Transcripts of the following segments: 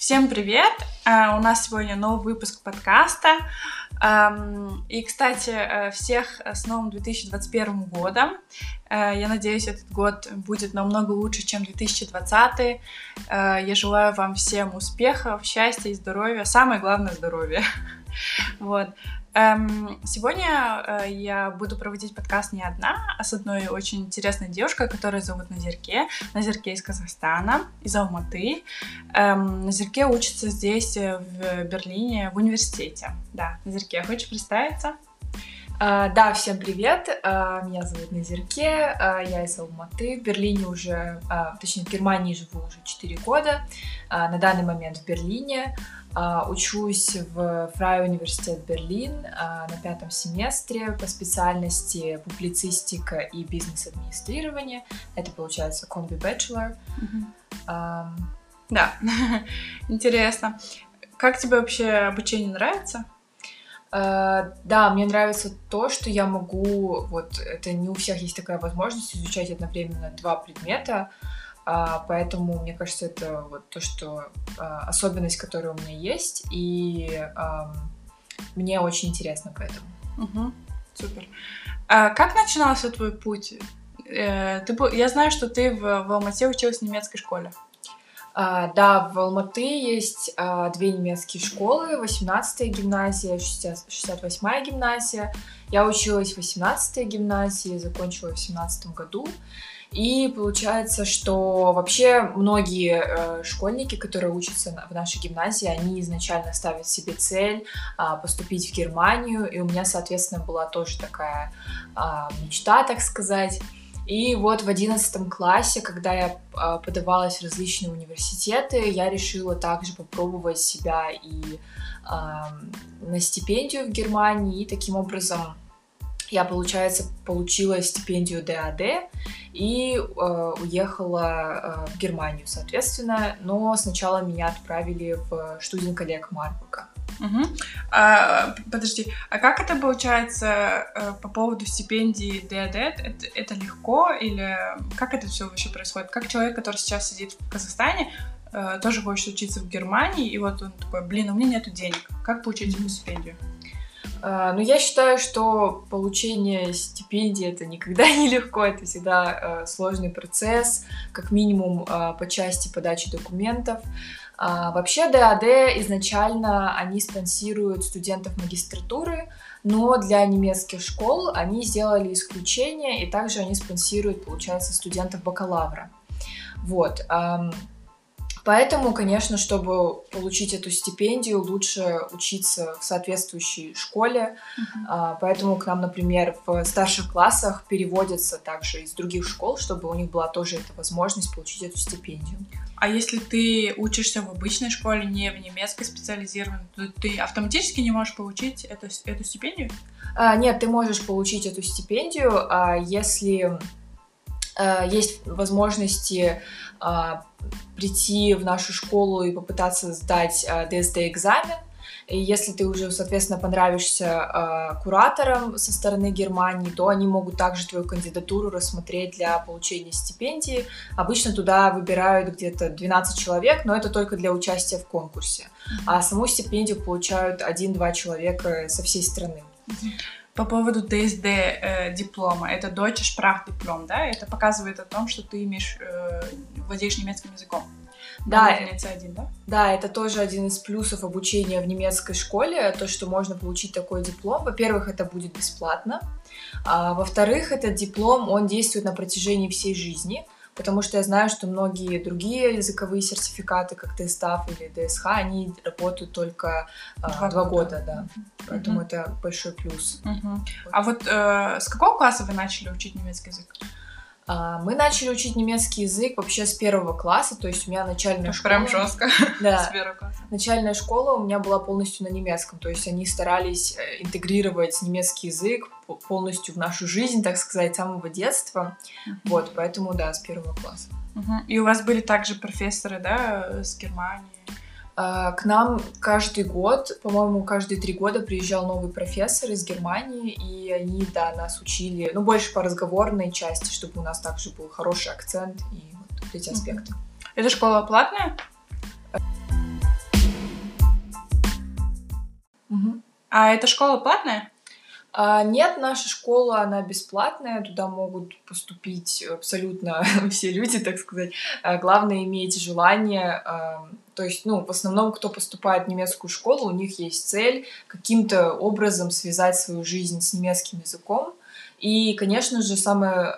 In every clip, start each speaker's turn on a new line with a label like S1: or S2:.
S1: Всем привет! Uh, у нас сегодня новый выпуск подкаста. И, кстати, э, всех с новым 2021 годом. Uh, я надеюсь, этот год будет намного лучше, чем 2020. Uh, я желаю вам всем успехов, счастья и здоровья. Самое главное — здоровье. Вот. Эм, сегодня э, я буду проводить подкаст не одна, а с одной очень интересной девушкой, которая зовут Назерке. Назерке из Казахстана, из Алматы. Эм, Назерке учится здесь, э, в Берлине, в университете. Да, Назерке, хочешь представиться?
S2: Uh, да, всем привет. Uh, меня зовут Назерке, uh, я из Алматы. В Берлине уже, точнее, в Германии живу уже 4 года. На данный момент в Берлине. Учусь в Фрай университет Берлин на пятом семестре по специальности публицистика и бизнес-администрирование. Это получается комби.
S1: Um... Да, интересно. Как тебе вообще обучение нравится?
S2: Uh, да, мне нравится то, что я могу, вот это не у всех есть такая возможность изучать одновременно два предмета, uh, поэтому мне кажется, это вот то, что uh, особенность, которая у меня есть, и мне очень интересно поэтому.
S1: Угу, супер. А как начинался твой путь? Э, ты, я знаю, что ты в, в Алмате училась в немецкой школе.
S2: А, да, в Алматы есть а, две немецкие школы, 18-я гимназия, 68-я гимназия. Я училась в 18-й гимназии, закончила в 17 году. И получается, что вообще многие э, школьники, которые учатся в нашей гимназии, они изначально ставят себе цель э, поступить в Германию. И у меня, соответственно, была тоже такая э, мечта, так сказать. И вот в одиннадцатом классе, когда я а, подавалась в различные университеты, я решила также попробовать себя и э, на стипендию в Германии. И таким образом я, получается, получила стипендию ДАД и э, уехала э, в Германию, соответственно. Но сначала меня отправили в Штуден-коллег Марбурга.
S1: Угу. А, подожди, а как это получается э, по поводу стипендии ДАД? Это, это легко или как это все вообще происходит? Как человек, который сейчас сидит в Казахстане, э, тоже хочет учиться в Германии, и вот он такой, блин, у меня нету денег, как получить эту стипендию?
S2: Uh, ну, я считаю, что получение стипендии это никогда не легко, это всегда сложный процесс, как минимум uh, по части подачи документов. А, вообще ДАД изначально они спонсируют студентов магистратуры, но для немецких школ они сделали исключение, и также они спонсируют, получается, студентов бакалавра. Вот. Поэтому, конечно, чтобы получить эту стипендию, лучше учиться в соответствующей школе. Uh-huh. Поэтому к нам, например, в старших классах переводятся также из других школ, чтобы у них была тоже эта возможность получить эту стипендию.
S1: А если ты учишься в обычной школе, не в немецкой специализированной, то ты автоматически не можешь получить эту, эту стипендию?
S2: А, нет, ты можешь получить эту стипендию, а, если есть возможности а, прийти в нашу школу и попытаться сдать а, ДСД-экзамен, и если ты уже, соответственно, понравишься э, кураторам со стороны Германии, то они могут также твою кандидатуру рассмотреть для получения стипендии. Обычно туда выбирают где-то 12 человек, но это только для участия в конкурсе. А саму стипендию получают 1-2 человека со всей страны.
S1: По поводу ДСД э, диплома, это Deutsche Sprachdиплом, да? Это показывает о том, что ты имеешь, э, владеешь немецким языком.
S2: Да, C1, да? Да, это тоже один из плюсов обучения в немецкой школе, то, что можно получить такой диплом. Во-первых, это будет бесплатно. А, во-вторых, этот диплом, он действует на протяжении всей жизни, потому что я знаю, что многие другие языковые сертификаты, как ТСТАФ или ДСХ, они работают только а, два, два года, года да. Поэтому угу. это большой плюс.
S1: Угу. Вот. А вот э, с какого класса вы начали учить немецкий язык?
S2: А, мы начали учить немецкий язык вообще с первого класса, то есть у меня начальная школа...
S1: Прям жестко.
S2: Да. С первого класса. Начальная школа у меня была полностью на немецком, то есть они старались э, интегрировать немецкий язык полностью в нашу жизнь, так сказать, с самого детства. Вот, поэтому, да, с первого класса.
S1: И у вас были также профессоры, да, с Германии?
S2: А, к нам каждый год, по-моему, каждые три года приезжал новый профессор из Германии, и они, да, нас учили, ну, больше по разговорной части, чтобы у нас также был хороший акцент и вот эти аспекты.
S1: Эта школа платная? Угу. А эта школа платная?
S2: А, нет, наша школа, она бесплатная, туда могут поступить абсолютно все люди, так сказать. А, главное, иметь желание а, то есть, ну, в основном, кто поступает в немецкую школу, у них есть цель каким-то образом связать свою жизнь с немецким языком. И, конечно же, самое,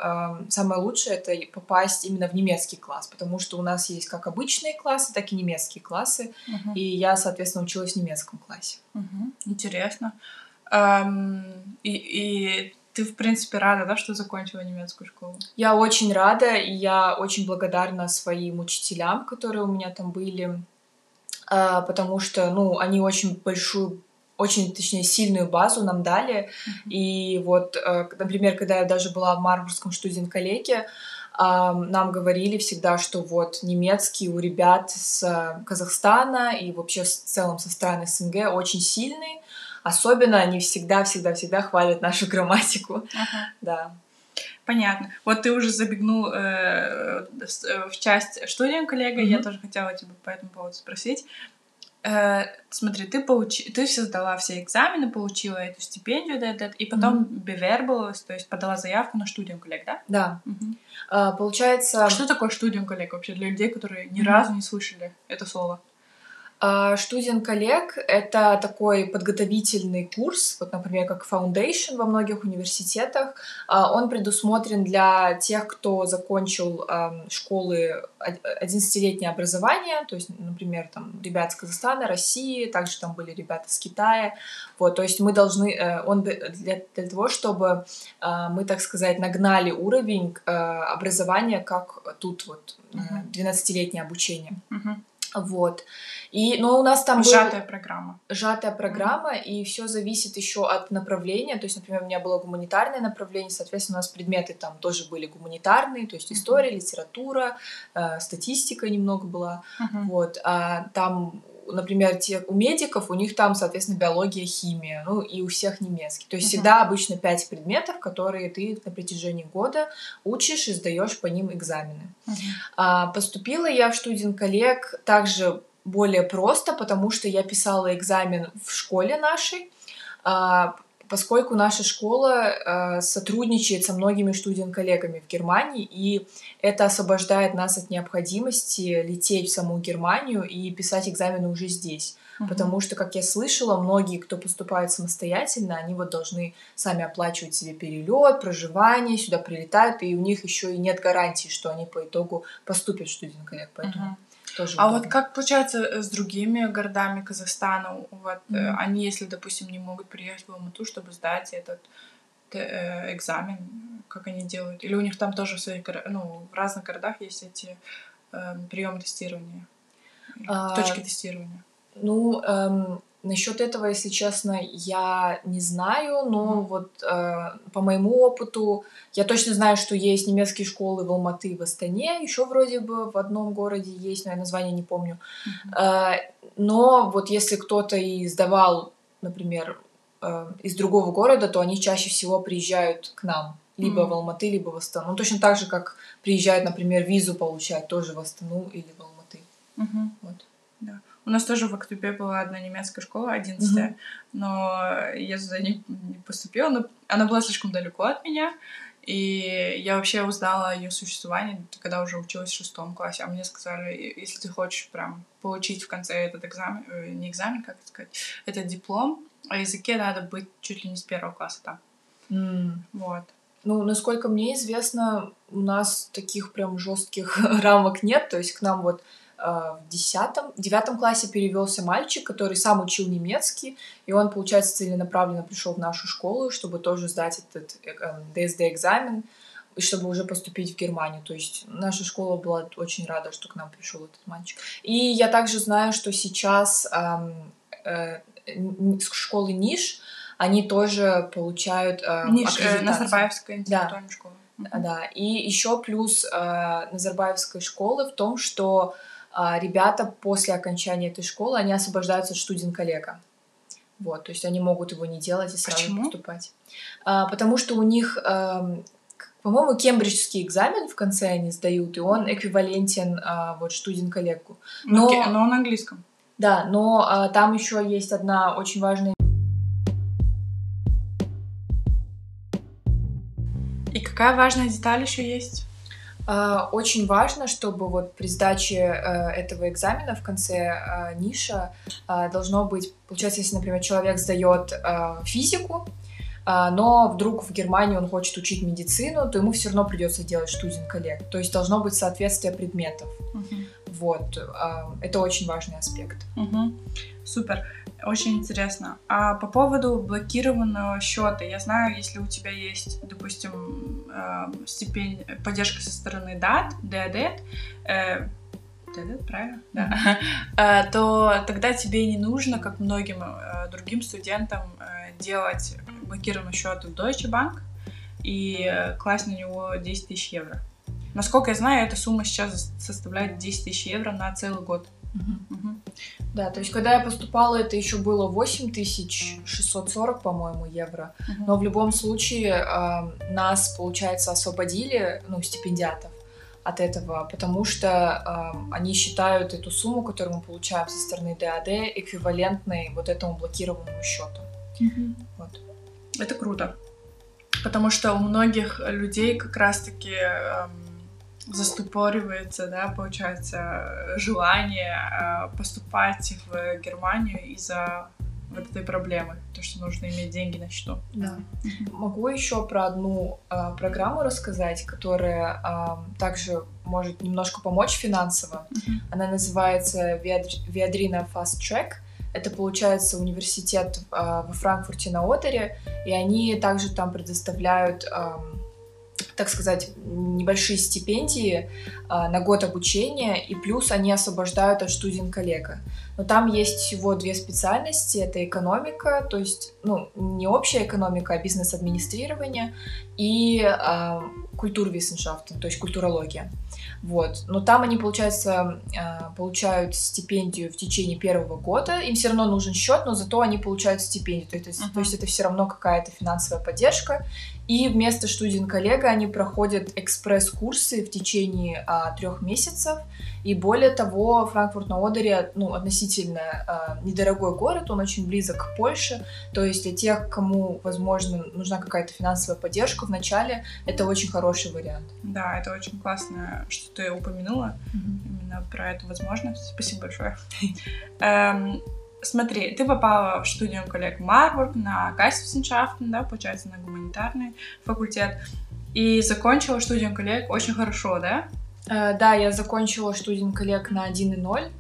S2: самое лучшее это попасть именно в немецкий класс, потому что у нас есть как обычные классы, так и немецкие классы. Uh-huh. И я, соответственно, училась в немецком классе.
S1: Uh-huh. Интересно. Um, и, и ты, в принципе, рада, да, что закончила немецкую школу?
S2: Я очень рада, и я очень благодарна своим учителям, которые у меня там были, а, потому что, ну, они очень большую очень, точнее, сильную базу нам дали. Mm-hmm. И вот, э, например, когда я даже была в Марбургском студент-коллеге, нам говорили всегда, что вот немецкий у ребят с Казахстана и вообще в целом со стран СНГ очень сильный, Особенно они всегда-всегда-всегда хвалят нашу грамматику. Ага. Да.
S1: Понятно. Вот ты уже забегнул э, в часть студием коллега, mm-hmm. я тоже хотела тебя по этому поводу спросить. Э, смотри, ты, получи... ты все сдала все экзамены, получила эту стипендию, да, да, и потом mm-hmm. бевербалась, то есть подала заявку на студиум коллег, да?
S2: Да. Mm-hmm. А, получается...
S1: Что такое студиум коллег вообще для людей, которые ни mm-hmm. разу не слышали это слово?
S2: Студент коллег — это такой подготовительный курс, вот, например, как Foundation во многих университетах. А, он предусмотрен для тех, кто закончил школы 11-летнее образование, то есть, например, там ребят с Казахстана, России, также там были ребята с Китая. Вот, то есть мы должны, э, он для, для того, чтобы а, мы, так сказать, нагнали уровень э, образования, как тут вот 12-летнее обучение. Uh-huh. Вот. И, но у нас там
S1: сжатая был... программа.
S2: Сжатая программа, mm-hmm. и все зависит еще от направления. То есть, например, у меня было гуманитарное направление, соответственно, у нас предметы там тоже были гуманитарные, то есть история, mm-hmm. литература, э, статистика немного была. Mm-hmm. Вот. А там например, те, у медиков, у них там, соответственно, биология, химия, ну и у всех немецкий. То есть uh-huh. всегда обычно пять предметов, которые ты на протяжении года учишь и сдаешь по ним экзамены. Uh-huh. А, поступила я в студент коллег также более просто, потому что я писала экзамен в школе нашей, а, поскольку наша школа э, сотрудничает со многими студент-коллегами в Германии, и это освобождает нас от необходимости лететь в саму Германию и писать экзамены уже здесь. Uh-huh. Потому что, как я слышала, многие, кто поступает самостоятельно, они вот должны сами оплачивать себе перелет, проживание, сюда прилетают, и у них еще и нет гарантии, что они по итогу поступят в студент-коллег. Поэтому uh-huh.
S1: Тоже а вот как получается э, с другими городами Казахстана? Вот mm-hmm. они, если, допустим, не могут приехать в Алмату, чтобы сдать этот э, экзамен, как они делают? Или у них там тоже в своих ну, в разных городах есть эти э, приемы тестирования, а, точки тестирования?
S2: Ну, эм, Насчет этого, если честно, я не знаю, но mm. вот э, по моему опыту я точно знаю, что есть немецкие школы в Алматы в Астане, еще вроде бы в одном городе есть, но я название не помню. Mm-hmm. Э, но вот если кто-то и сдавал, например, э, из другого города, то они чаще всего приезжают к нам, либо mm. в Алматы, либо в Астану. Ну, точно так же, как приезжают, например, визу получать тоже в Астану или в Алматы.
S1: Mm-hmm. Вот. Да. У нас тоже в Актубе была одна немецкая школа, одиннадцатая, mm-hmm. но я туда не, не поступила, но она была слишком далеко от меня, и я вообще узнала о ее существовании, когда уже училась в шестом классе, а мне сказали, если ты хочешь прям получить в конце этот экзамен, э, не экзамен, как сказать, этот диплом, о языке надо быть чуть ли не с первого класса там.
S2: Mm.
S1: Вот.
S2: Ну, насколько мне известно, у нас таких прям жестких рамок нет. То есть к нам вот в десятом, девятом классе перевелся мальчик, который сам учил немецкий, и он, получается, целенаправленно пришел в нашу школу, чтобы тоже сдать этот ДСД-экзамен, э, и чтобы уже поступить в Германию. То есть наша школа была очень рада, что к нам пришел этот мальчик. И я также знаю, что сейчас эм, э, школы Ниш, они тоже получают э,
S1: Ниш, э, Назарбаевская интеллектуальная да. школа.
S2: Да, и еще плюс э, Назарбаевской школы в том, что а а, ребята после окончания этой школы, они освобождаются от студен-коллега. Вот, то есть они могут его не делать и сразу Почему? поступать. А, потому что у них, э, по-моему, кембриджский экзамен в конце они сдают, и он эквивалентен э, вот студен-коллегу.
S1: Но, но, но он английском.
S2: Да, но а, там еще есть одна очень важная.
S1: И какая важная деталь еще есть?
S2: А, очень важно, чтобы вот при сдаче э, этого экзамена в конце э, ниша э, должно быть, получается, если, например, человек сдает физику, но вдруг в Германии он хочет учить медицину, то ему все равно придется делать студент коллег. То есть должно быть соответствие предметов. Угу. Вот, это очень важный аспект.
S1: Угу. Супер. Очень интересно. А по поводу блокированного счета, я знаю, если у тебя есть, допустим, э, степень поддержки со стороны DAT, DADET, э, DADET, правильно? Да. Э, то тогда тебе не нужно, как многим э, другим студентам, э, делать блокированный счет в Deutsche Bank и э, класть на него 10 тысяч евро. Насколько я знаю, эта сумма сейчас составляет 10 тысяч евро на целый год. Угу. Угу.
S2: Да, то есть когда я поступала, это еще было 8640, по-моему, евро. Uh-huh. Но в любом случае э, нас, получается, освободили, ну, стипендиатов от этого, потому что э, они считают эту сумму, которую мы получаем со стороны ДАД, эквивалентной вот этому блокированному счету.
S1: Uh-huh. Вот. Это круто. Потому что у многих людей как раз-таки... Э, застопоривается, да, получается, желание э, поступать в Германию из-за вот этой проблемы, то, что нужно иметь деньги на счету.
S2: Да. Могу еще про одну э, программу рассказать, которая э, также может немножко помочь финансово. Uh-huh. Она называется Виадрина Fast Track. Это, получается, университет э, во Франкфурте на Одере, и они также там предоставляют э, так сказать, небольшие стипендии а, на год обучения, и плюс они освобождают от студент-коллега. Но там есть всего две специальности. Это экономика, то есть, ну, не общая экономика, а бизнес-администрирование, и а, культурвиссеншафтен, то есть культурология. Вот. Но там они, получается, а, получают стипендию в течение первого года. Им все равно нужен счет, но зато они получают стипендию. То есть, uh-huh. то есть это все равно какая-то финансовая поддержка. И вместо студент-коллега они проходят экспресс-курсы в течение а, трех месяцев. И более того, Франкфурт на Одере ну, относительно а, недорогой город, он очень близок к Польше. То есть для тех, кому, возможно, нужна какая-то финансовая поддержка в начале, это очень хороший вариант.
S1: Да, это очень классно, что ты упомянула mm-hmm. именно про эту возможность. Спасибо большое. Смотри, ты попала в студию коллег Марбург на Geisteswissenschaften, да, получается, на гуманитарный факультет, и закончила студию коллег очень хорошо, да?
S2: Uh, да, я закончила студент коллег на 1.0.
S1: Um,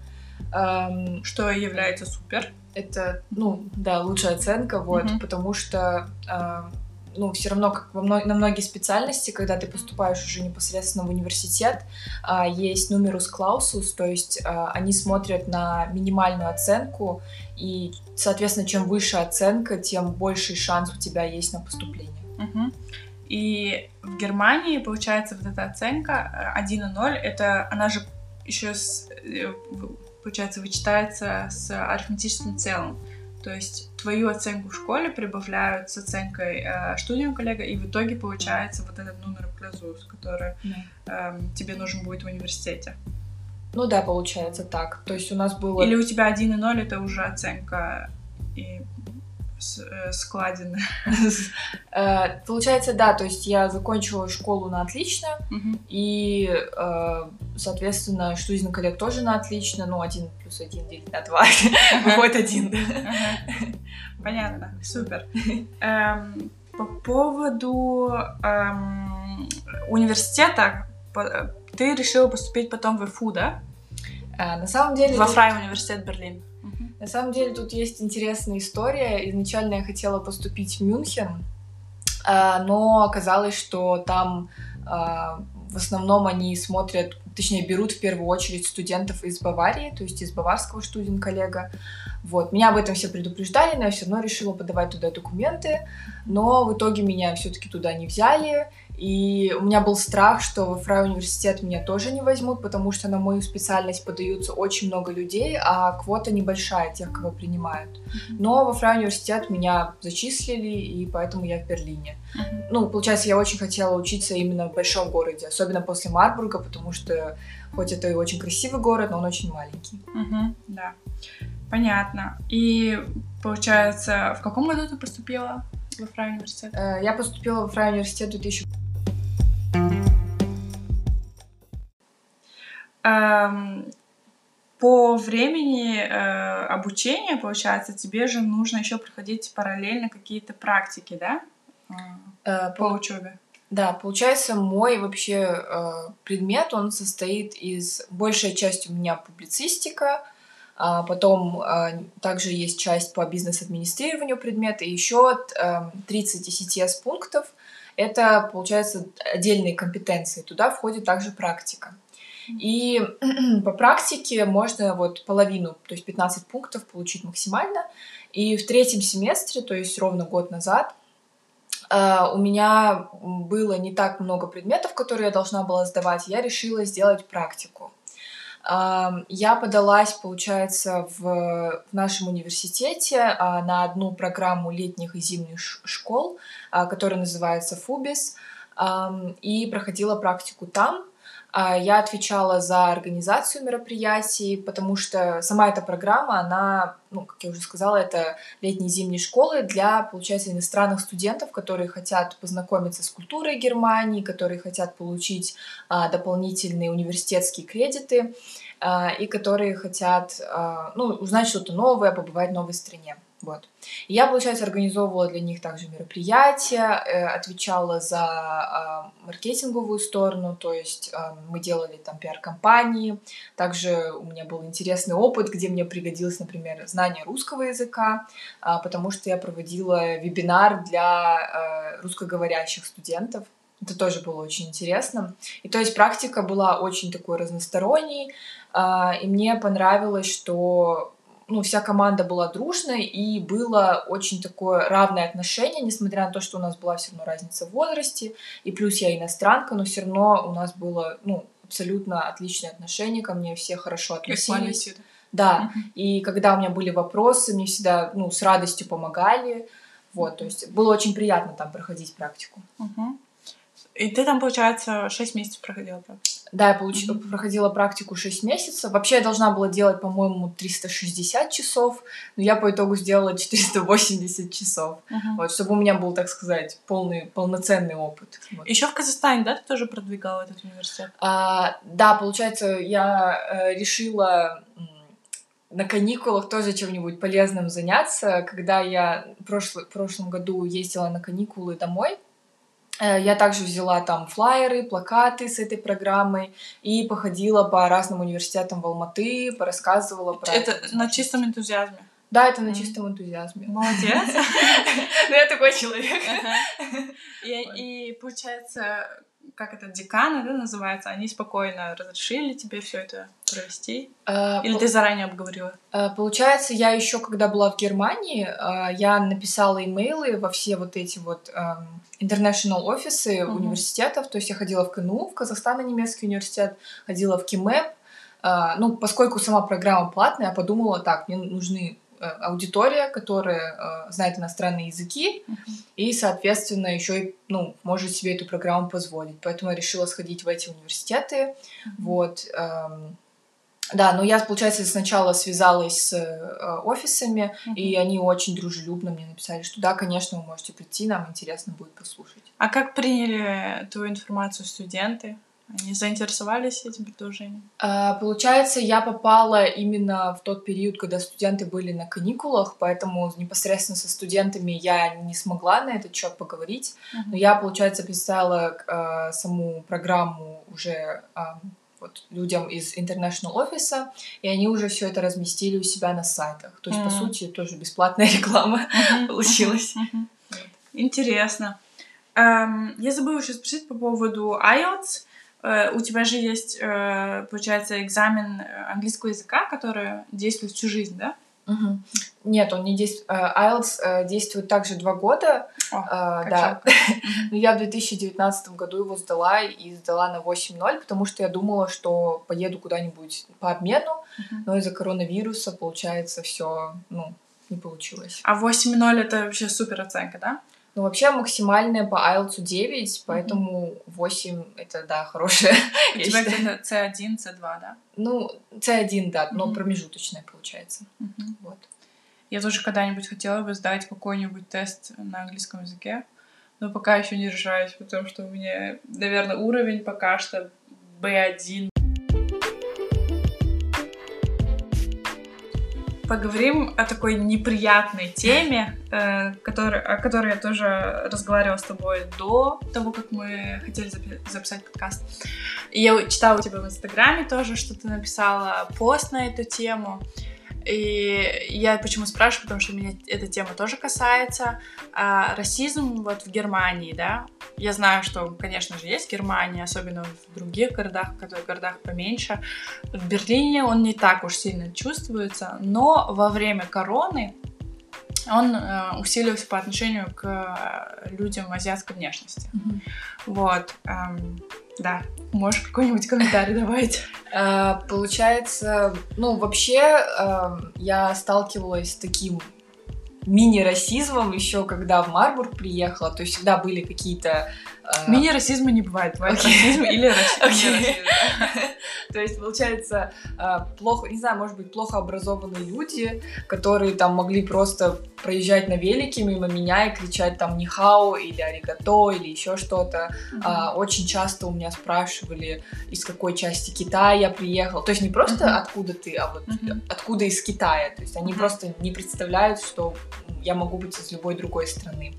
S1: эм, что является супер.
S2: Это, ну, да, лучшая оценка, вот, mm-hmm. потому что uh, ну, все равно, как во мно... на многие специальности, когда ты поступаешь уже непосредственно в университет, а, есть нумерус клаусус, то есть а, они смотрят на минимальную оценку, и, соответственно, чем выше оценка, тем больший шанс у тебя есть на поступление.
S1: Угу. И в Германии, получается, вот эта оценка 1,0, э, это она же еще, с, э, получается, вычитается с арифметическим целым. То есть твою оценку в школе прибавляют с оценкой э, студию коллега, и в итоге получается вот этот номер плюс, который э, тебе нужен будет в университете.
S2: Ну да, получается так. То есть у нас было...
S1: Или у тебя 1,0 это уже оценка и Э, складины.
S2: Э, получается, да, то есть я закончила школу на отлично, и, э, соответственно, студийный коллег тоже на отлично, ну, один плюс один делить на два, выходит один.
S1: Понятно, супер. Эм, по поводу эм, университета, ты решила поступить потом в ИФУ, да?
S2: На самом деле...
S1: Во Фрай университет Берлин.
S2: На самом деле тут есть интересная история. Изначально я хотела поступить в Мюнхен, а, но оказалось, что там а, в основном они смотрят, точнее берут в первую очередь студентов из Баварии, то есть из баварского студент-коллега. Вот. Меня об этом все предупреждали, но я все равно решила подавать туда документы, но в итоге меня все-таки туда не взяли, и у меня был страх, что во Фрай университет меня тоже не возьмут, потому что на мою специальность подаются очень много людей, а квота небольшая тех, кого принимают. Но во Фрай университет меня зачислили, и поэтому я в Берлине. Ну, получается, я очень хотела учиться именно в большом городе, особенно после Марбурга, потому что хоть это и очень красивый город, но он очень маленький.
S1: Угу, да, понятно. И получается, в каком году ты поступила во Фрай университет?
S2: Э, я поступила во Фрай университет в 2000
S1: по времени э, обучения, получается, тебе же нужно еще проходить параллельно какие-то практики, да? Э, по, по учебе.
S2: Да, получается, мой вообще э, предмет, он состоит из... Большая часть у меня публицистика, а потом э, также есть часть по бизнес-администрированию предмета, и еще э, 30 ИСТС пунктов. Это, получается, отдельные компетенции. Туда входит также практика. И по практике можно вот половину, то есть 15 пунктов получить максимально. И в третьем семестре, то есть ровно год назад, Uh, у меня было не так много предметов, которые я должна была сдавать, я решила сделать практику. Uh, я подалась, получается, в, в нашем университете uh, на одну программу летних и зимних школ, которая называется ФУБИС, и проходила практику там. А, я отвечала за организацию мероприятий, потому что сама эта программа, она, ну, как я уже сказала, это летние зимние школы для, получается, иностранных студентов, которые хотят познакомиться с культурой Германии, которые хотят получить а, дополнительные университетские кредиты а, и которые хотят, а, ну, узнать что-то новое, побывать в новой стране. Вот. я, получается, организовывала для них также мероприятия, э, отвечала за э, маркетинговую сторону, то есть э, мы делали там пиар-компании. Также у меня был интересный опыт, где мне пригодилось, например, знание русского языка, э, потому что я проводила вебинар для русскоговорящих студентов. Это тоже было очень интересно. И то есть практика была очень такой разносторонней, и мне понравилось, что ну, вся команда была дружной, и было очень такое равное отношение, несмотря на то, что у нас была все равно разница в возрасте, и плюс я иностранка, но все равно у нас было, ну, абсолютно отличное отношение ко мне, все хорошо относились. Да, uh-huh. и когда у меня были вопросы, мне всегда, ну, с радостью помогали, вот, то есть было очень приятно там проходить практику.
S1: Uh-huh. И ты там, получается, 6 месяцев проходила практику?
S2: Да, я получ... mm-hmm. проходила практику 6 месяцев. Вообще я должна была делать, по-моему, 360 часов, но я по итогу сделала 480 часов. Mm-hmm. Вот, чтобы у меня был, так сказать, полный, полноценный опыт. Вот.
S1: Еще в Казахстане, да, ты тоже продвигала этот университет?
S2: А, да, получается, я э, решила на каникулах тоже чем-нибудь полезным заняться. Когда я в, прошлый, в прошлом году ездила на каникулы домой, я также взяла там флайеры, плакаты с этой программой и походила по разным университетам в Алматы, порассказывала
S1: про это. На чистом энтузиазме?
S2: Да, это на чистом энтузиазме.
S1: Молодец.
S2: Ну, я такой человек.
S1: И получается, как это, деканы, да, называется, они спокойно разрешили тебе все это провести? А, Или ты заранее обговорила?
S2: А, получается, я еще, когда была в Германии, а, я написала имейлы во все вот эти вот international офисы uh-huh. университетов, то есть я ходила в КНУ, в Казахстано-немецкий университет, ходила в КИМЭП, ну, поскольку сама программа платная, я подумала, так, мне нужны Э, аудитория, которая э, знает иностранные языки и, соответственно, еще и ну, может себе эту программу позволить. Поэтому я решила сходить в эти университеты. Вот. Эм, да, но я, получается, сначала связалась с э, офисами, uh-huh. и они очень дружелюбно мне написали, что да, конечно, вы можете прийти, нам интересно будет послушать.
S1: А как приняли твою информацию студенты? Они заинтересовались этим предложением?
S2: А, получается, я попала именно в тот период, когда студенты были на каникулах, поэтому непосредственно со студентами я не смогла на этот счет поговорить. Uh-huh. Но я, получается, писала э, саму программу уже э, вот, людям из International офиса, и они уже все это разместили у себя на сайтах. То есть, uh-huh. по сути, тоже бесплатная реклама получилась.
S1: Интересно. Um, я забыла еще спросить по поводу IELTS. Э, у тебя же есть, э, получается, экзамен э, английского языка, который действует всю жизнь, да?
S2: Угу. Нет, он не действует. IELTS действует также два года. О, да. Но я в 2019 году его сдала и сдала на 8.0, потому что я думала, что поеду куда-нибудь по обмену, угу. но из-за коронавируса, получается, все ну, не получилось.
S1: А 8.0 это вообще супер оценка, да?
S2: Ну, вообще максимальная по IELTS 9, поэтому mm-hmm. 8 это, да, хорошая.
S1: У тебя где-то C1, C2, да?
S2: Ну, C1, да, но mm-hmm. промежуточная получается. Mm-hmm. Вот.
S1: Я тоже когда-нибудь хотела бы сдать какой-нибудь тест на английском языке, но пока еще не решаюсь, потому что у меня, наверное, уровень пока что B1. Поговорим о такой неприятной теме, э, который, о которой я тоже разговаривала с тобой до того, как мы хотели записать подкаст. И я читала у тебя в Инстаграме тоже, что ты написала пост на эту тему. И я почему спрашиваю, потому что меня эта тема тоже касается. А, расизм вот в Германии, да, я знаю, что, конечно же, есть Германия, особенно в других городах, в городах поменьше. В Берлине он не так уж сильно чувствуется, но во время короны он э, усилился по отношению к людям азиатской внешности. Mm-hmm. Вот. Эм, да, можешь какой-нибудь комментарий давать?
S2: А, получается, ну, вообще эм, я сталкивалась с таким мини-расизмом еще когда в Марбург приехала, то есть всегда были какие-то
S1: Мини-расизма не бывает, бывает okay. расизм или расизм.
S2: То есть, получается, а, плохо, не знаю, может быть, плохо образованные люди, которые там могли просто проезжать на велике мимо меня и кричать там «нихао» или «аригато» или еще что-то. А, очень часто у меня спрашивали, из какой части Китая я приехал. То есть не просто откуда ты, а вот откуда из Китая. То есть они просто не представляют, что я могу быть из любой другой страны.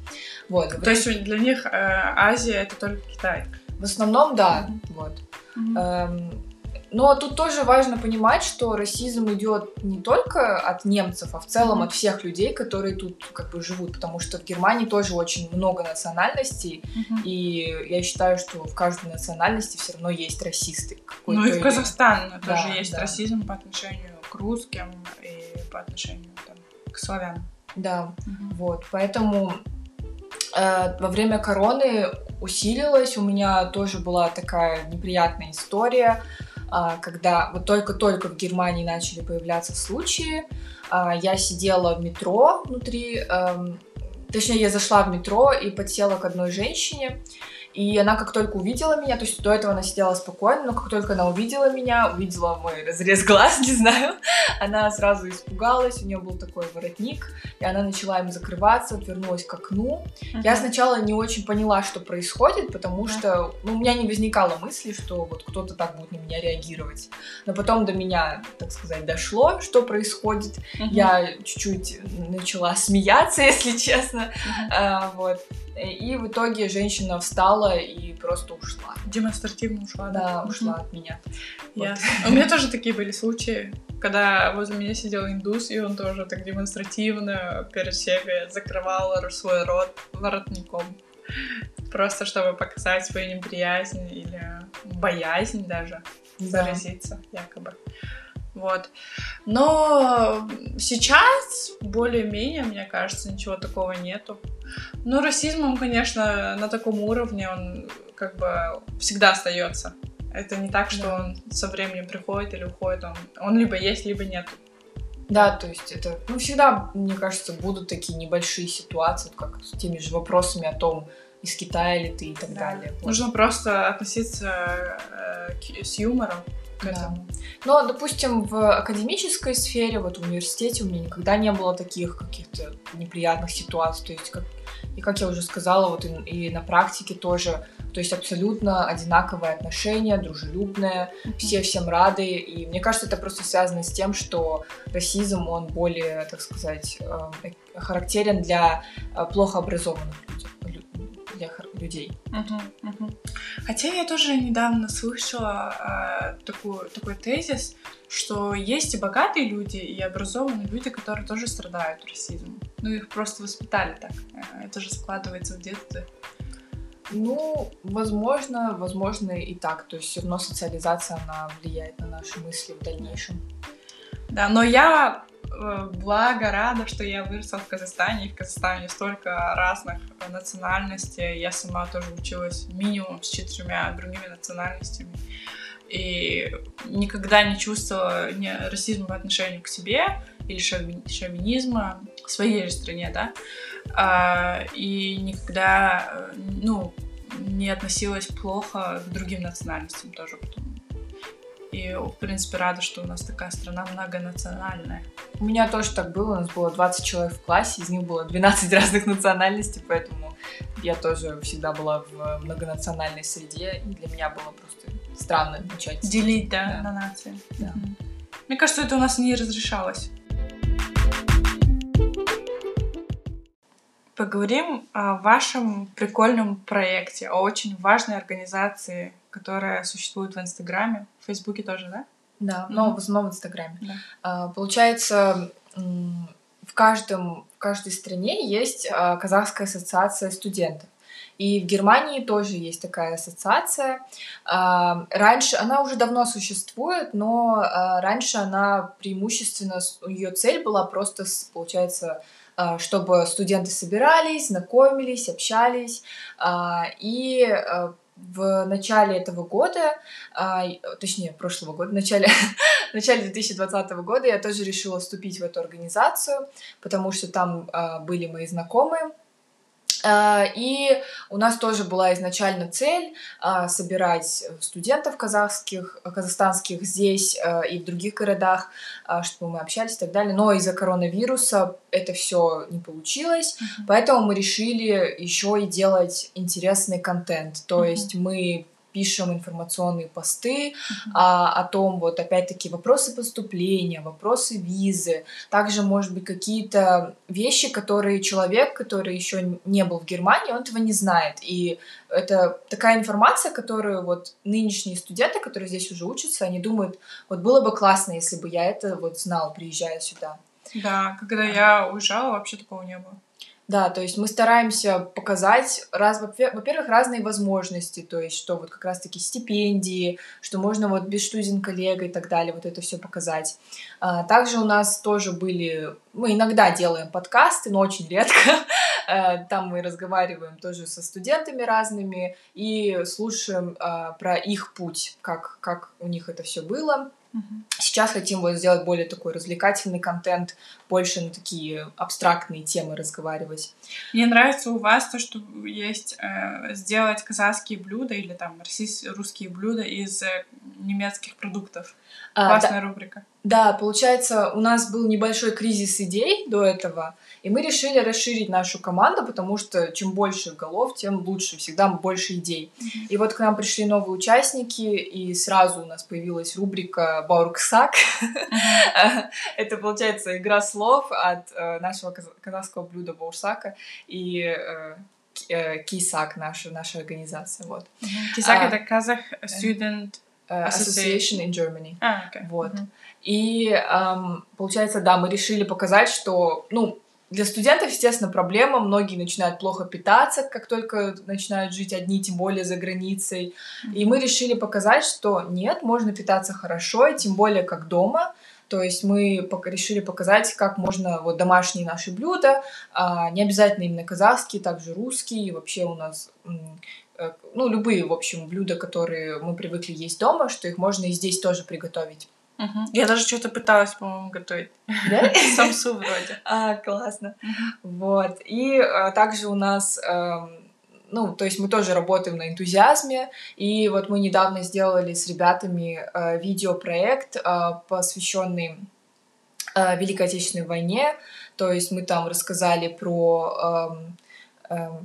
S2: Вот.
S1: То есть для них э, Азия это только Китай?
S2: В основном, да. Mm-hmm. Вот. Mm-hmm. Эм, но тут тоже важно понимать, что расизм идет не только от немцев, а в целом mm-hmm. от всех людей, которые тут как бы живут, потому что в Германии тоже очень много национальностей, mm-hmm. и я считаю, что в каждой национальности все равно есть расисты.
S1: Ну и в Казахстане да, тоже есть да. расизм по отношению к русским и по отношению там, к славянам.
S2: Да, mm-hmm. вот, поэтому во время короны усилилась. У меня тоже была такая неприятная история, а, когда вот только-только в Германии начали появляться случаи. А, я сидела в метро внутри, эм, точнее, я зашла в метро и подсела к одной женщине. И она как только увидела меня, то есть до этого она сидела спокойно, но как только она увидела меня, увидела мой разрез глаз, не знаю, она сразу испугалась, у нее был такой воротник, и она начала им закрываться, отвернулась к окну. Uh-huh. Я сначала не очень поняла, что происходит, потому uh-huh. что ну, у меня не возникало мысли, что вот кто-то так будет на меня реагировать. Но потом до меня, так сказать, дошло, что происходит. Uh-huh. Я чуть-чуть начала смеяться, если честно. Uh-huh. А, вот. И в итоге женщина встала и просто ушла.
S1: Демонстративно ушла,
S2: да? Да, ушла от меня.
S1: Вот. У меня тоже такие были случаи, когда возле меня сидел индус, и он тоже так демонстративно перед всеми закрывал свой рот воротником. Просто чтобы показать свою неприязнь или боязнь даже да. заразиться, якобы. Вот. Но сейчас более-менее, мне кажется, ничего такого нету. Ну, расизм, он, конечно, на таком уровне, он как бы всегда остается. Это не так, что да. он со временем приходит или уходит, он, он либо есть, либо нет.
S2: Да, то есть это, ну, всегда, мне кажется, будут такие небольшие ситуации, как с теми же вопросами о том, из Китая ли ты и так да. далее.
S1: Нужно просто относиться э, с юмором к этому.
S2: Но, допустим, в академической сфере, вот в университете у меня никогда не было таких каких-то неприятных ситуаций. То есть, как, и как я уже сказала, вот и, и на практике тоже, то есть абсолютно одинаковое отношение, дружелюбное, все всем рады. И мне кажется, это просто связано с тем, что расизм, он более, так сказать, э, характерен для э, плохо образованных людей для людей.
S1: Угу, угу. Хотя я тоже недавно слышала э, такую, такой тезис, что есть и богатые люди, и образованные люди, которые тоже страдают расизмом. Ну, их просто воспитали так. Э, это же складывается в детстве.
S2: Ну, возможно, возможно и так. То есть все равно социализация, она влияет на наши мысли в дальнейшем.
S1: Да, но я благо, рада, что я выросла в Казахстане, и в Казахстане столько разных национальностей. Я сама тоже училась минимум с четырьмя другими национальностями. И никогда не чувствовала ни расизма по отношению к себе или шовинизма в своей же стране, да. А, и никогда, э, ну, не относилась плохо к другим национальностям тоже, потому и, в принципе, рада, что у нас такая страна многонациональная.
S2: У меня тоже так было. У нас было 20 человек в классе, из них было 12 разных национальностей, поэтому я тоже всегда была в многонациональной среде. И для меня было просто странно начать...
S1: Делить, да, да. на нации. Да. Угу. Мне кажется, это у нас не разрешалось. Поговорим о вашем прикольном проекте, о очень важной организации которая существует в Инстаграме, в Фейсбуке тоже, да?
S2: Да, но mm-hmm. в основном в Инстаграме. Да. А, получается, в, каждом, в каждой стране есть а, Казахская ассоциация студентов. И в Германии тоже есть такая ассоциация. А, раньше она уже давно существует, но а, раньше она преимущественно ее цель была просто, получается, чтобы студенты собирались, знакомились, общались. И в начале этого года, точнее, прошлого года, в начале, в начале 2020 года я тоже решила вступить в эту организацию, потому что там были мои знакомые, а, и у нас тоже была изначально цель а, собирать студентов казахских, казахстанских здесь а, и в других городах, чтобы мы общались и так далее. Но из-за коронавируса это все не получилось, uh-huh. поэтому мы решили еще и делать интересный контент. То uh-huh. есть мы пишем информационные посты uh-huh. а, о том, вот опять-таки вопросы поступления, вопросы визы, также, может быть, какие-то вещи, которые человек, который еще не был в Германии, он этого не знает. И это такая информация, которую вот нынешние студенты, которые здесь уже учатся, они думают, вот было бы классно, если бы я это вот знал, приезжая сюда.
S1: Да, когда я уезжала, вообще такого не было.
S2: Да, то есть мы стараемся показать, раз, во-первых, разные возможности, то есть что вот как раз-таки стипендии, что можно вот без студент коллега и так далее, вот это все показать. А, также у нас тоже были, мы иногда делаем подкасты, но очень редко. Э, там мы разговариваем тоже со студентами разными и слушаем а, про их путь, как, как у них это все было. Сейчас хотим вот сделать более такой развлекательный контент, больше на такие абстрактные темы разговаривать.
S1: Мне нравится у вас то, что есть э, сделать казахские блюда или там российские русские блюда из э, немецких продуктов. А, Классная да, рубрика.
S2: Да, получается, у нас был небольшой кризис идей до этого, и мы решили расширить нашу команду, потому что чем больше голов, тем лучше, всегда больше идей. Mm-hmm. И вот к нам пришли новые участники, и сразу у нас появилась рубрика Баурксак. Mm-hmm. Это, получается, игра слов от э, нашего казахского блюда Баурсака и э, э, Кисак, наша, наша организация. Вот.
S1: Кисак а, — это Казах Student
S2: Association in Germany. А, okay. Вот. И эм, получается, да, мы решили показать, что, ну, для студентов, естественно, проблема. Многие начинают плохо питаться, как только начинают жить одни, тем более за границей. И мы решили показать, что нет, можно питаться хорошо, и тем более как дома. То есть мы решили показать, как можно вот домашние наши блюда, а, не обязательно именно казахские, также русские, вообще у нас э, ну, любые, в общем, блюда, которые мы привыкли есть дома, что их можно и здесь тоже приготовить.
S1: Угу. Я даже что-то пыталась, по-моему, готовить. Да? Самсу вроде.
S2: А, классно. Вот. И а, также у нас... А, ну, то есть мы тоже работаем на энтузиазме, и вот мы недавно сделали с ребятами э, видеопроект, э, посвященный э, Великой Отечественной войне, то есть мы там рассказали про э,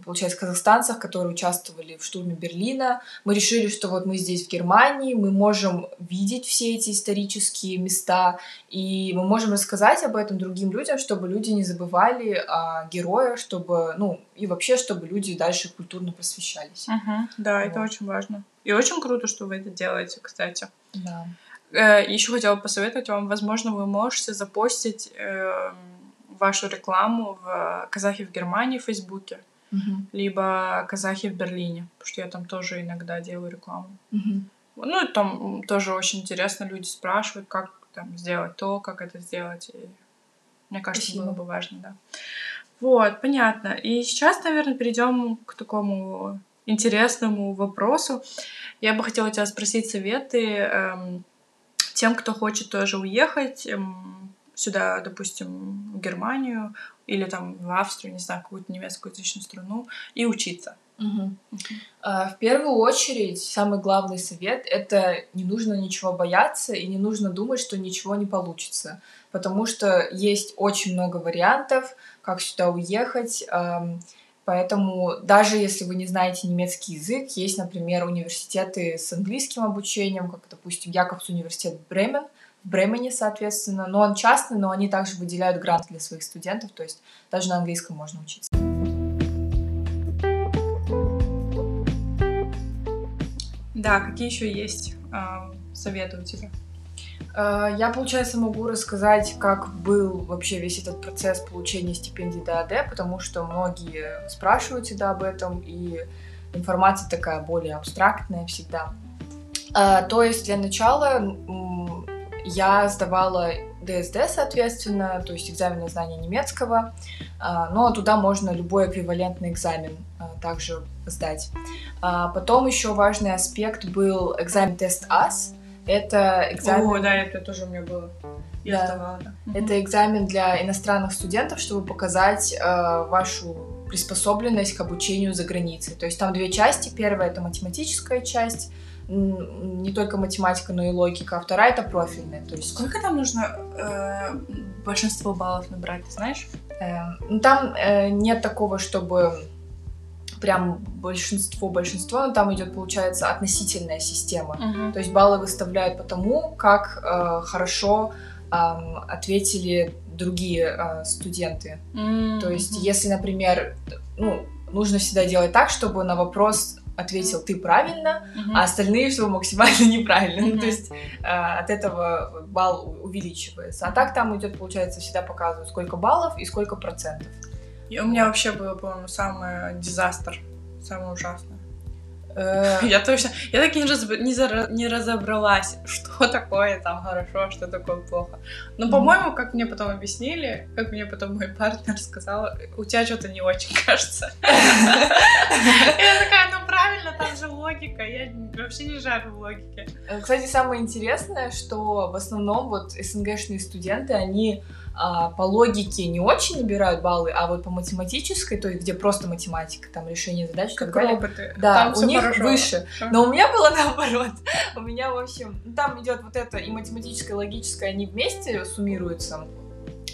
S2: получается, казахстанцев, которые участвовали в штурме Берлина. Мы решили, что вот мы здесь, в Германии, мы можем видеть все эти исторические места, и мы можем рассказать об этом другим людям, чтобы люди не забывали о героях, чтобы, ну, и вообще, чтобы люди дальше культурно просвещались.
S1: Угу, да, вот. это очень важно. И очень круто, что вы это делаете, кстати.
S2: Да.
S1: Э, Еще хотела посоветовать вам, возможно, вы можете запостить э, вашу рекламу в казахи в Германии в Фейсбуке
S2: угу.
S1: либо казахи в Берлине, потому что я там тоже иногда делаю рекламу.
S2: Угу.
S1: Ну, там тоже очень интересно, люди спрашивают, как там сделать то, как это сделать. И мне кажется, Спасибо. было бы важно, да. Вот, понятно. И сейчас, наверное, перейдем к такому интересному вопросу. Я бы хотела тебя спросить советы эм, тем, кто хочет тоже уехать эм, сюда, допустим, в Германию, или там в Австрию, не знаю, какую-то немецкую язычную страну, и учиться.
S2: Угу. Uh-huh. В первую очередь, самый главный совет — это не нужно ничего бояться и не нужно думать, что ничего не получится, потому что есть очень много вариантов, как сюда уехать, Поэтому даже если вы не знаете немецкий язык, есть, например, университеты с английским обучением, как, допустим, Якобс университет Бремен, в Бремене, соответственно. Но он частный, но они также выделяют грант для своих студентов, то есть даже на английском можно учиться.
S1: Да, какие еще есть э, советы у тебя?
S2: А, я, получается, могу рассказать, как был вообще весь этот процесс получения стипендии ДАД, потому что многие спрашивают всегда об этом, и информация такая более абстрактная всегда. А, то есть для начала я сдавала ДСД, соответственно, то есть экзамен на знание немецкого, э, но туда можно любой эквивалентный экзамен также сдать. Потом еще важный аспект был экзамен тест АС, это экзамен...
S1: О, да, это тоже у меня было. Я да. сдавала, да.
S2: Это экзамен для иностранных студентов, чтобы показать э, вашу приспособленность к обучению за границей. То есть там две части. Первая — это математическая часть, не только математика, но и логика, а вторая это профильная. То есть...
S1: Сколько там нужно э, большинство баллов набрать, ты знаешь?
S2: Э, там э, нет такого, чтобы прям большинство, большинство, но там идет, получается, относительная система. Uh-huh. То есть баллы выставляют по тому, как э, хорошо э, ответили другие э, студенты. Uh-huh. То есть, если, например, ну, нужно всегда делать так, чтобы на вопрос ответил ты правильно, uh-huh. а остальные все максимально неправильно. Uh-huh. Ну, то есть э, от этого балл увеличивается. А так там идет, получается, всегда показывают, сколько баллов и сколько процентов.
S1: И у меня вообще было, по-моему, самый дизастер, самое ужасное. Э, я точно, я так и не, раз, не, разобралась, что такое там хорошо, а что такое плохо. Но, по-моему, как мне потом объяснили, как мне потом мой партнер сказал, у тебя что-то не очень кажется. Я такая, ну правильно, там же логика, я вообще не жарю в логике.
S2: Э, кстати, самое интересное, что в основном вот СНГшные студенты, они а, по логике не очень набирают баллы, а вот по математической, то есть где просто математика, там решение задач,
S1: как роботы.
S2: Да, там у них хорошо. выше. Но у меня было наоборот. У меня, в общем, там идет вот это и математическое, и логическое, они вместе суммируются.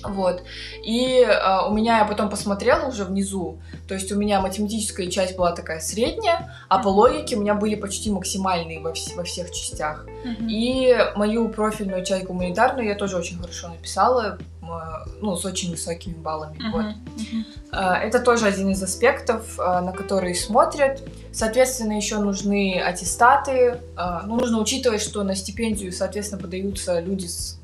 S2: Вот. И э, у меня я потом посмотрела уже внизу, то есть у меня математическая часть была такая средняя, а по логике у меня были почти максимальные во, вс- во всех частях. Mm-hmm. И мою профильную часть гуманитарную я тоже очень хорошо написала, ну, с очень высокими баллами. Mm-hmm. Вот. Э, это тоже один из аспектов, э, на которые смотрят. Соответственно, еще нужны аттестаты. Э, ну, нужно учитывать, что на стипендию, соответственно, подаются люди с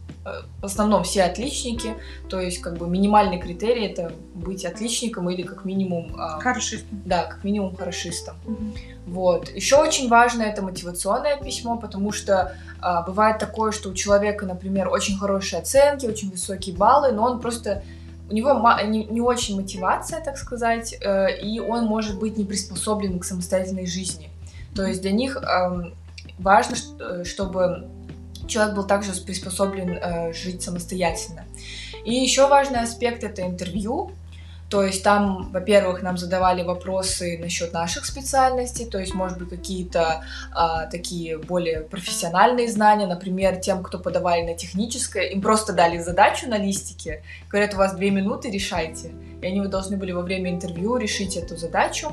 S2: в основном все отличники, то есть как бы минимальный критерий это быть отличником или как минимум
S1: а, хорошистом.
S2: Да, как минимум хорошистом. Угу. Вот. Еще очень важно это мотивационное письмо, потому что а, бывает такое, что у человека, например, очень хорошие оценки, очень высокие баллы, но он просто у него не, не очень мотивация, так сказать, э, и он может быть не приспособлен к самостоятельной жизни. То есть для них э, важно, э, чтобы человек был также приспособлен э, жить самостоятельно. И еще важный аспект это интервью. То есть там, во-первых, нам задавали вопросы насчет наших специальностей, то есть, может быть, какие-то а, такие более профессиональные знания, например, тем, кто подавали на техническое, им просто дали задачу на листике, говорят, у вас две минуты, решайте. И они должны были во время интервью решить эту задачу.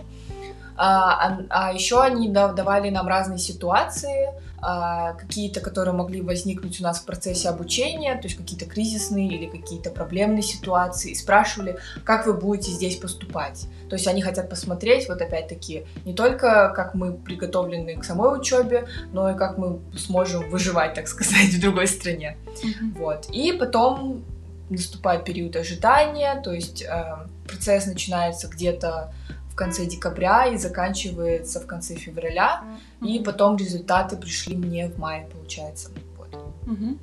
S2: А, а, а еще они давали нам разные ситуации, какие-то, которые могли возникнуть у нас в процессе обучения, то есть какие-то кризисные или какие-то проблемные ситуации, и спрашивали, как вы будете здесь поступать. То есть они хотят посмотреть, вот опять-таки, не только как мы приготовлены к самой учебе, но и как мы сможем выживать, так сказать, в другой стране. Mm-hmm. Вот. И потом наступает период ожидания, то есть э, процесс начинается где-то конце декабря и заканчивается в конце февраля. Mm-hmm. И потом результаты пришли мне в мае, получается. Вот. Mm-hmm.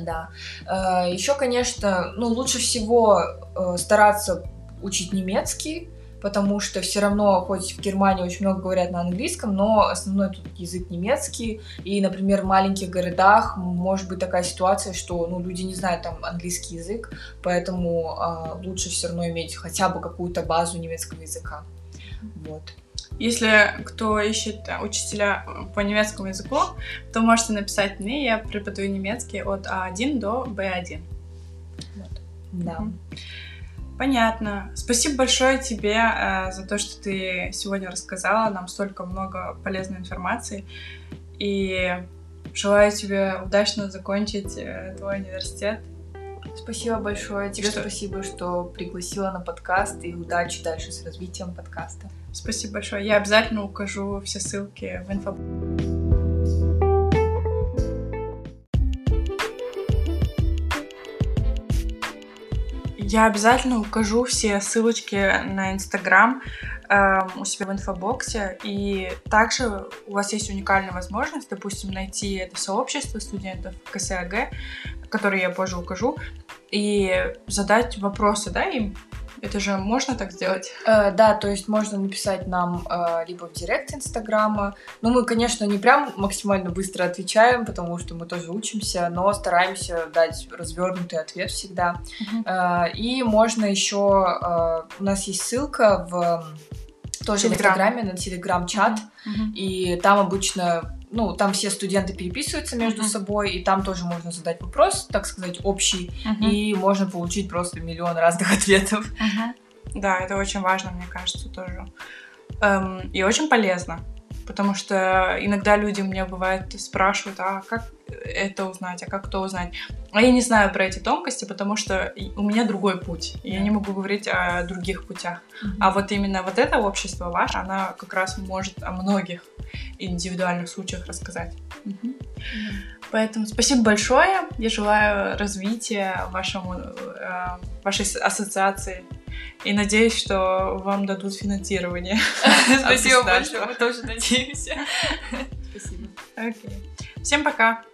S2: Да. Э, Еще, конечно, ну, лучше всего э, стараться учить немецкий, потому что все равно, хоть в Германии очень много говорят на английском, но основной тут язык немецкий. И, например, в маленьких городах может быть такая ситуация, что ну, люди не знают там английский язык, поэтому э, лучше все равно иметь хотя бы какую-то базу немецкого языка. Вот.
S1: Если кто ищет учителя по немецкому языку, то можете написать мне, я преподаю немецкий от А1 до Б1.
S2: Вот. Да.
S1: Понятно. Спасибо большое тебе э, за то, что ты сегодня рассказала нам столько много полезной информации. И желаю тебе удачно закончить э, твой университет
S2: Спасибо большое. Тебе что... спасибо, что пригласила на подкаст и удачи дальше с развитием подкаста.
S1: Спасибо большое. Я обязательно укажу все ссылки в инфо. Я обязательно укажу все ссылочки на Инстаграм э, у себя в инфобоксе. И также у вас есть уникальная возможность, допустим, найти это сообщество студентов КСАГ, которое я позже укажу, и задать вопросы, да, им это же можно так сделать?
S2: Э, да, то есть можно написать нам э, либо в директ Инстаграма. Ну, мы, конечно, не прям максимально быстро отвечаем, потому что мы тоже учимся, но стараемся дать развернутый ответ всегда. Uh-huh. Э, и можно еще... Э, у нас есть ссылка в тоже Telegram. в Инстаграме на Телеграм-чат, uh-huh. и там обычно ну, там все студенты переписываются между uh-huh. собой, и там тоже можно задать вопрос, так сказать, общий, uh-huh. и можно получить просто миллион разных ответов.
S1: Uh-huh. Да, это очень важно, мне кажется, тоже. Эм, и очень полезно. Потому что иногда люди мне бывает спрашивают, а как это узнать, а как то узнать. А я не знаю про эти тонкости, потому что у меня другой путь. И я не могу говорить о других путях. Mm-hmm. А вот именно вот это общество ваше, она как раз может о многих индивидуальных случаях рассказать. Mm-hmm. Mm-hmm. Поэтому спасибо большое. Я желаю развития вашему, э, вашей ассоциации и надеюсь, что вам дадут финансирование.
S2: Спасибо большое, мы тоже надеемся.
S1: Спасибо. Окей. Всем пока.